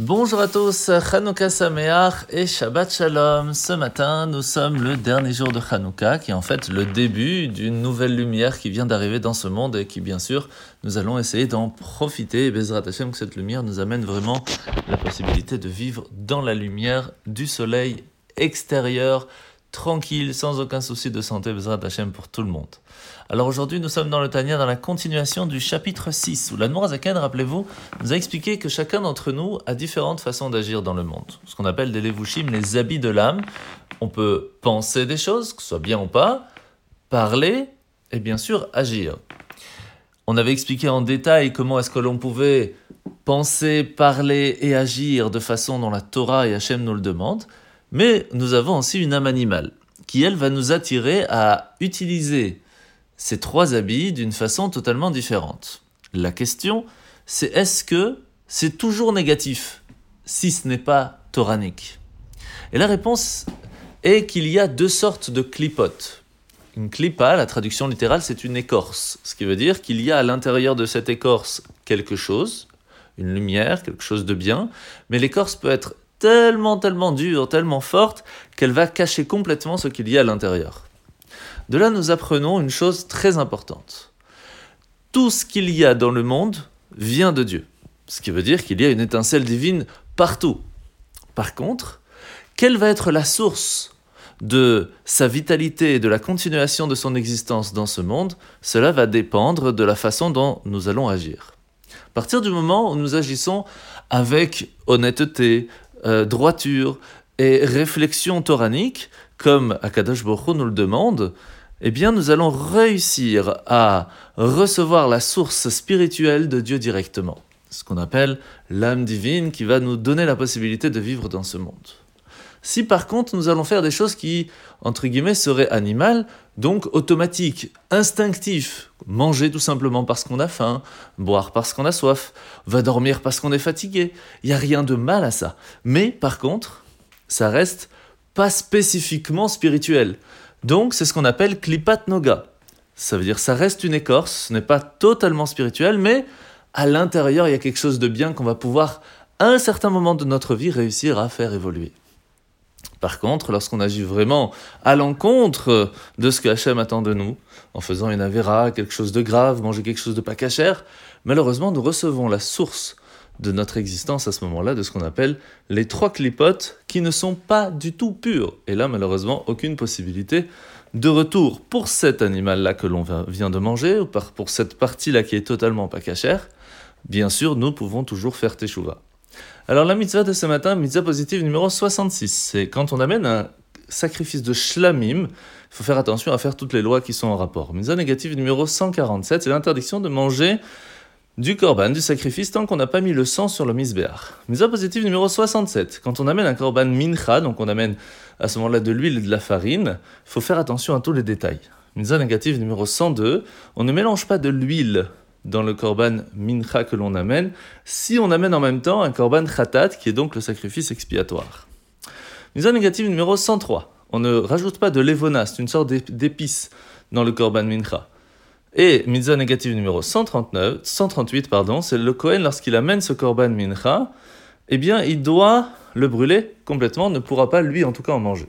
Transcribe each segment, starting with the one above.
Bonjour à tous, Chanukah Sameach et Shabbat Shalom. Ce matin, nous sommes le dernier jour de Chanukah, qui est en fait le début d'une nouvelle lumière qui vient d'arriver dans ce monde et qui, bien sûr, nous allons essayer d'en profiter. Et Bezrat Hashem, que cette lumière nous amène vraiment la possibilité de vivre dans la lumière du soleil extérieur, tranquille, sans aucun souci de santé, Bezrat Hashem pour tout le monde. Alors aujourd'hui, nous sommes dans le Tania, dans la continuation du chapitre 6, où la Zaken, rappelez-vous, nous a expliqué que chacun d'entre nous a différentes façons d'agir dans le monde. Ce qu'on appelle des levushim, les habits de l'âme. On peut penser des choses, que ce soit bien ou pas, parler, et bien sûr agir. On avait expliqué en détail comment est-ce que l'on pouvait penser, parler et agir de façon dont la Torah et Hachem nous le demandent. Mais nous avons aussi une âme animale qui, elle, va nous attirer à utiliser ces trois habits d'une façon totalement différente. La question, c'est est-ce que c'est toujours négatif si ce n'est pas toranique? Et la réponse est qu'il y a deux sortes de clipotes. Une clipa, la traduction littérale, c'est une écorce, ce qui veut dire qu'il y a à l'intérieur de cette écorce quelque chose, une lumière, quelque chose de bien, mais l'écorce peut être tellement, tellement dure, tellement forte, qu'elle va cacher complètement ce qu'il y a à l'intérieur. De là, nous apprenons une chose très importante. Tout ce qu'il y a dans le monde vient de Dieu. Ce qui veut dire qu'il y a une étincelle divine partout. Par contre, quelle va être la source de sa vitalité et de la continuation de son existence dans ce monde? Cela va dépendre de la façon dont nous allons agir. À partir du moment où nous agissons avec honnêteté, euh, droiture et réflexion toranique, comme Akadosh Baruch nous le demande, eh bien nous allons réussir à recevoir la source spirituelle de Dieu directement. Ce qu'on appelle l'âme divine qui va nous donner la possibilité de vivre dans ce monde. Si par contre nous allons faire des choses qui, entre guillemets, seraient animales, donc automatiques, instinctifs, manger tout simplement parce qu'on a faim, boire parce qu'on a soif, va dormir parce qu'on est fatigué, il n'y a rien de mal à ça. Mais par contre, ça reste pas spécifiquement spirituel. Donc c'est ce qu'on appelle klipat noga. Ça veut dire ça reste une écorce, ce n'est pas totalement spirituel, mais à l'intérieur il y a quelque chose de bien qu'on va pouvoir à un certain moment de notre vie réussir à faire évoluer. Par contre, lorsqu'on agit vraiment à l'encontre de ce que Hachem attend de nous, en faisant une avéra, quelque chose de grave, manger quelque chose de pas cachère, malheureusement nous recevons la source de notre existence à ce moment-là, de ce qu'on appelle les trois clipotes qui ne sont pas du tout purs. Et là, malheureusement, aucune possibilité de retour pour cet animal-là que l'on vient de manger, ou pour cette partie-là qui est totalement pas cachère. Bien sûr, nous pouvons toujours faire teshuva. Alors la mitzvah de ce matin, mitzvah positive numéro 66, c'est quand on amène un sacrifice de shlamim, il faut faire attention à faire toutes les lois qui sont en rapport. Mitzvah négative numéro 147, c'est l'interdiction de manger du korban, du sacrifice, tant qu'on n'a pas mis le sang sur le misbéach. Mitzvah positive numéro 67, quand on amène un korban mincha, donc on amène à ce moment-là de l'huile et de la farine, il faut faire attention à tous les détails. Mitzvah négative numéro 102, on ne mélange pas de l'huile dans le korban mincha que l'on amène, si on amène en même temps un korban khatat, qui est donc le sacrifice expiatoire. Mitzvah négative numéro 103, on ne rajoute pas de levona, c'est une sorte d'épice dans le korban mincha. Et mitzvah négative numéro 139, 138, pardon, c'est le Kohen, lorsqu'il amène ce korban mincha, eh bien, il doit le brûler complètement, ne pourra pas, lui, en tout cas, en manger.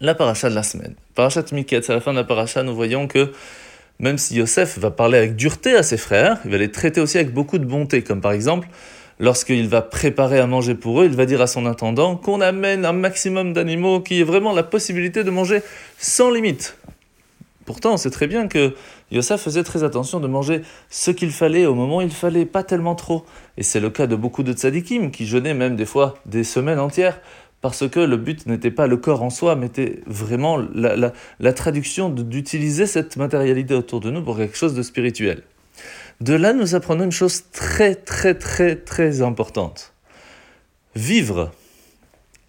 La paracha de la semaine. Parachat Miket, à la fin de la paracha, nous voyons que même si Yosef va parler avec dureté à ses frères, il va les traiter aussi avec beaucoup de bonté, comme par exemple, lorsqu'il va préparer à manger pour eux, il va dire à son intendant qu'on amène un maximum d'animaux qui ait vraiment la possibilité de manger sans limite. Pourtant, on sait très bien que Yosef faisait très attention de manger ce qu'il fallait au moment où il fallait, pas tellement trop. Et c'est le cas de beaucoup de tzadikim qui jeûnaient même des fois des semaines entières parce que le but n'était pas le corps en soi, mais était vraiment la, la traduction d'utiliser cette matérialité autour de nous pour quelque chose de spirituel. De là, nous apprenons une chose très, très, très, très importante. Vivre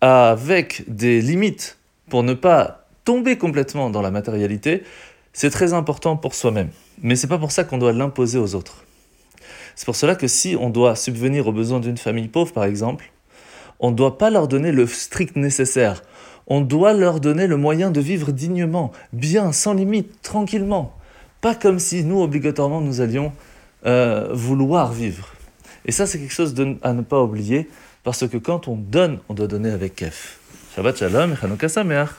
avec des limites pour ne pas tomber complètement dans la matérialité, c'est très important pour soi-même. Mais c'est pas pour ça qu'on doit l'imposer aux autres. C'est pour cela que si on doit subvenir aux besoins d'une famille pauvre, par exemple, on ne doit pas leur donner le strict nécessaire. On doit leur donner le moyen de vivre dignement, bien, sans limite, tranquillement. Pas comme si nous, obligatoirement, nous allions euh, vouloir vivre. Et ça, c'est quelque chose à ne pas oublier, parce que quand on donne, on doit donner avec kef. Shabbat Shalom et Chanukah Sameach.